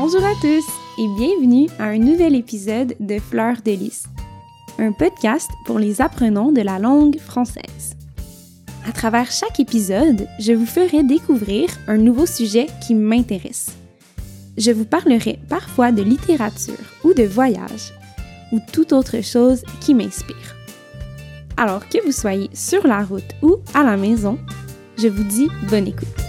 Bonjour à tous et bienvenue à un nouvel épisode de Fleurs de Lys, un podcast pour les apprenants de la langue française. À travers chaque épisode, je vous ferai découvrir un nouveau sujet qui m'intéresse. Je vous parlerai parfois de littérature ou de voyage ou toute autre chose qui m'inspire. Alors que vous soyez sur la route ou à la maison, je vous dis bonne écoute.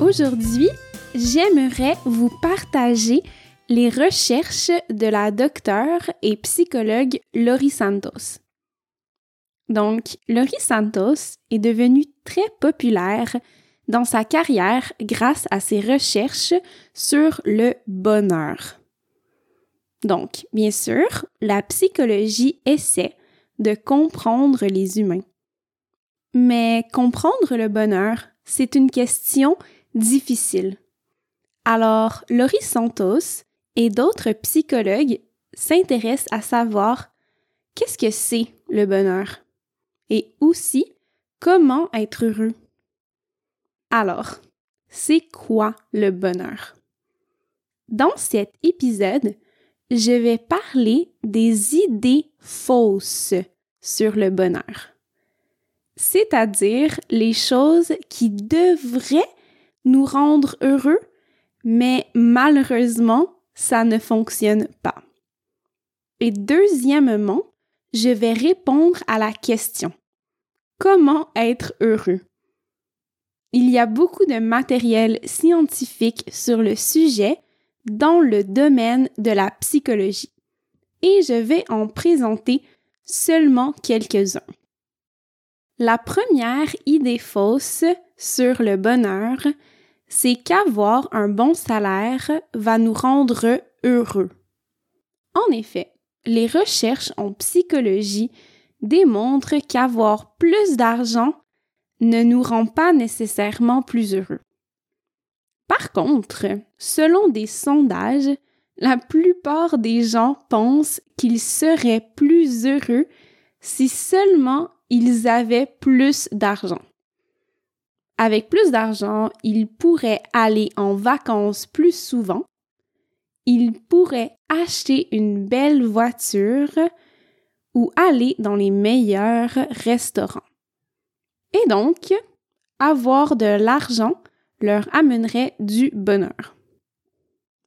Aujourd'hui, j'aimerais vous partager les recherches de la docteure et psychologue Laurie Santos. Donc, Laurie Santos est devenue très populaire dans sa carrière grâce à ses recherches sur le bonheur. Donc, bien sûr, la psychologie essaie de comprendre les humains. Mais comprendre le bonheur, c'est une question difficile. Alors, Laurie Santos et d'autres psychologues s'intéressent à savoir qu'est-ce que c'est le bonheur et aussi comment être heureux. Alors, c'est quoi le bonheur? Dans cet épisode, je vais parler des idées fausses sur le bonheur, c'est-à-dire les choses qui devraient nous rendre heureux, mais malheureusement, ça ne fonctionne pas. Et deuxièmement, je vais répondre à la question Comment être heureux? Il y a beaucoup de matériel scientifique sur le sujet dans le domaine de la psychologie et je vais en présenter seulement quelques-uns. La première idée fausse sur le bonheur, c'est qu'avoir un bon salaire va nous rendre heureux. En effet, les recherches en psychologie démontrent qu'avoir plus d'argent ne nous rend pas nécessairement plus heureux. Par contre, selon des sondages, la plupart des gens pensent qu'ils seraient plus heureux si seulement ils avaient plus d'argent. Avec plus d'argent, ils pourraient aller en vacances plus souvent, ils pourraient acheter une belle voiture ou aller dans les meilleurs restaurants. Et donc, avoir de l'argent leur amènerait du bonheur.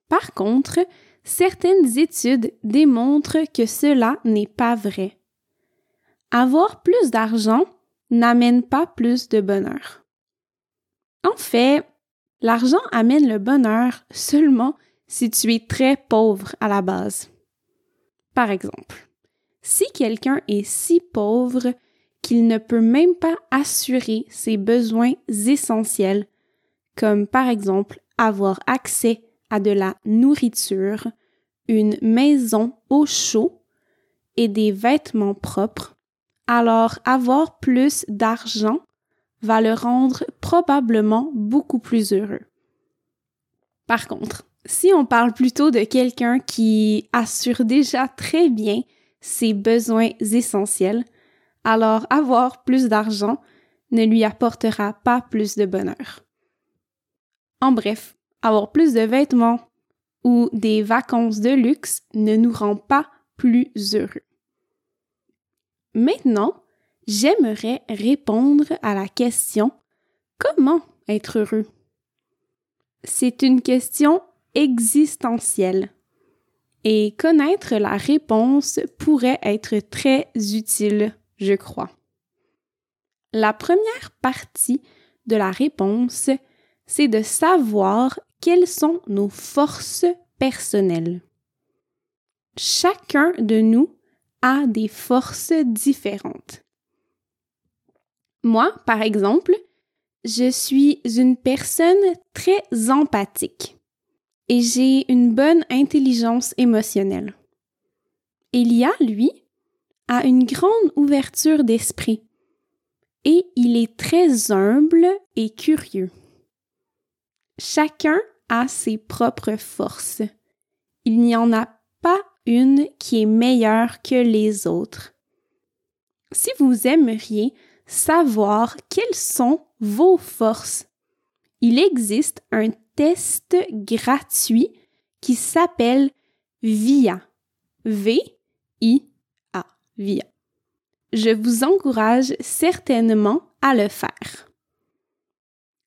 Par contre, certaines études démontrent que cela n'est pas vrai. Avoir plus d'argent n'amène pas plus de bonheur. En fait, l'argent amène le bonheur seulement si tu es très pauvre à la base. Par exemple, si quelqu'un est si pauvre qu'il ne peut même pas assurer ses besoins essentiels, comme par exemple avoir accès à de la nourriture, une maison au chaud et des vêtements propres, alors avoir plus d'argent va le rendre probablement beaucoup plus heureux. Par contre, si on parle plutôt de quelqu'un qui assure déjà très bien ses besoins essentiels, alors avoir plus d'argent ne lui apportera pas plus de bonheur. En bref, avoir plus de vêtements ou des vacances de luxe ne nous rend pas plus heureux. Maintenant, j'aimerais répondre à la question Comment être heureux? C'est une question existentielle et connaître la réponse pourrait être très utile, je crois. La première partie de la réponse c'est de savoir quelles sont nos forces personnelles. Chacun de nous a des forces différentes. Moi, par exemple, je suis une personne très empathique et j'ai une bonne intelligence émotionnelle. Elia, lui, a une grande ouverture d'esprit et il est très humble et curieux. Chacun a ses propres forces. Il n'y en a pas une qui est meilleure que les autres. Si vous aimeriez savoir quelles sont vos forces. Il existe un test gratuit qui s'appelle VIA. V-I-A. VIA. Je vous encourage certainement à le faire.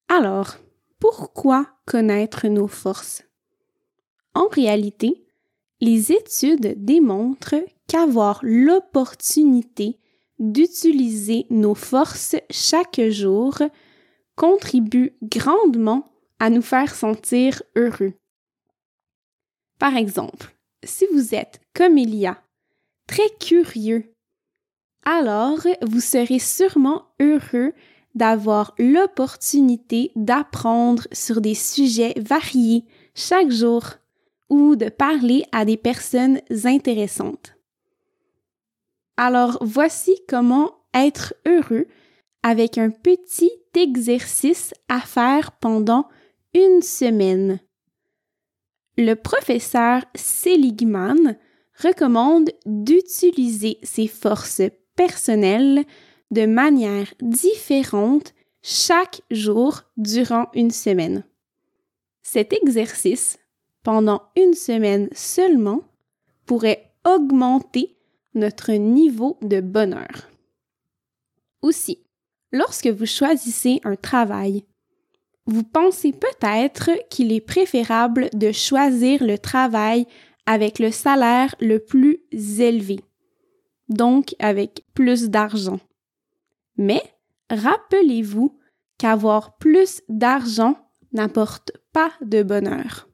Alors, pourquoi connaître nos forces? En réalité, les études démontrent qu'avoir l'opportunité d'utiliser nos forces chaque jour contribue grandement à nous faire sentir heureux. Par exemple, si vous êtes comme il y a, très curieux, alors vous serez sûrement heureux d'avoir l'opportunité d'apprendre sur des sujets variés chaque jour ou de parler à des personnes intéressantes. Alors voici comment être heureux avec un petit exercice à faire pendant une semaine. Le professeur Seligman recommande d'utiliser ses forces personnelles de manière différente chaque jour durant une semaine. Cet exercice, pendant une semaine seulement, pourrait augmenter notre niveau de bonheur. Aussi, lorsque vous choisissez un travail, vous pensez peut-être qu'il est préférable de choisir le travail avec le salaire le plus élevé, donc avec plus d'argent. Mais rappelez-vous qu'avoir plus d'argent n'apporte pas de bonheur.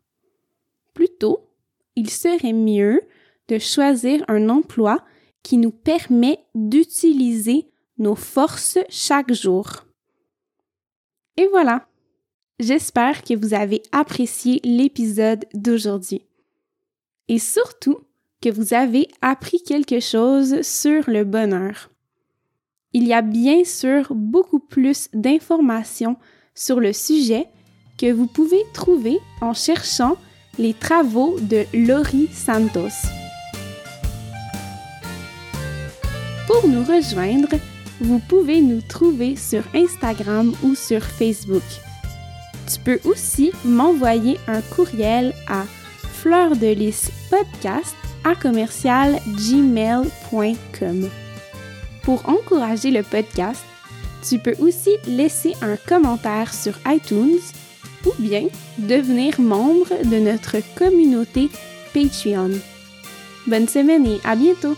Plutôt, il serait mieux de choisir un emploi qui nous permet d'utiliser nos forces chaque jour. Et voilà. J'espère que vous avez apprécié l'épisode d'aujourd'hui. Et surtout que vous avez appris quelque chose sur le bonheur. Il y a bien sûr beaucoup plus d'informations sur le sujet que vous pouvez trouver en cherchant les travaux de Laurie Santos. Pour nous rejoindre, vous pouvez nous trouver sur Instagram ou sur Facebook. Tu peux aussi m'envoyer un courriel à fleurdelispodcast à commercial gmail.com. Pour encourager le podcast, tu peux aussi laisser un commentaire sur iTunes ou bien devenir membre de notre communauté Patreon. Bonne semaine et à bientôt!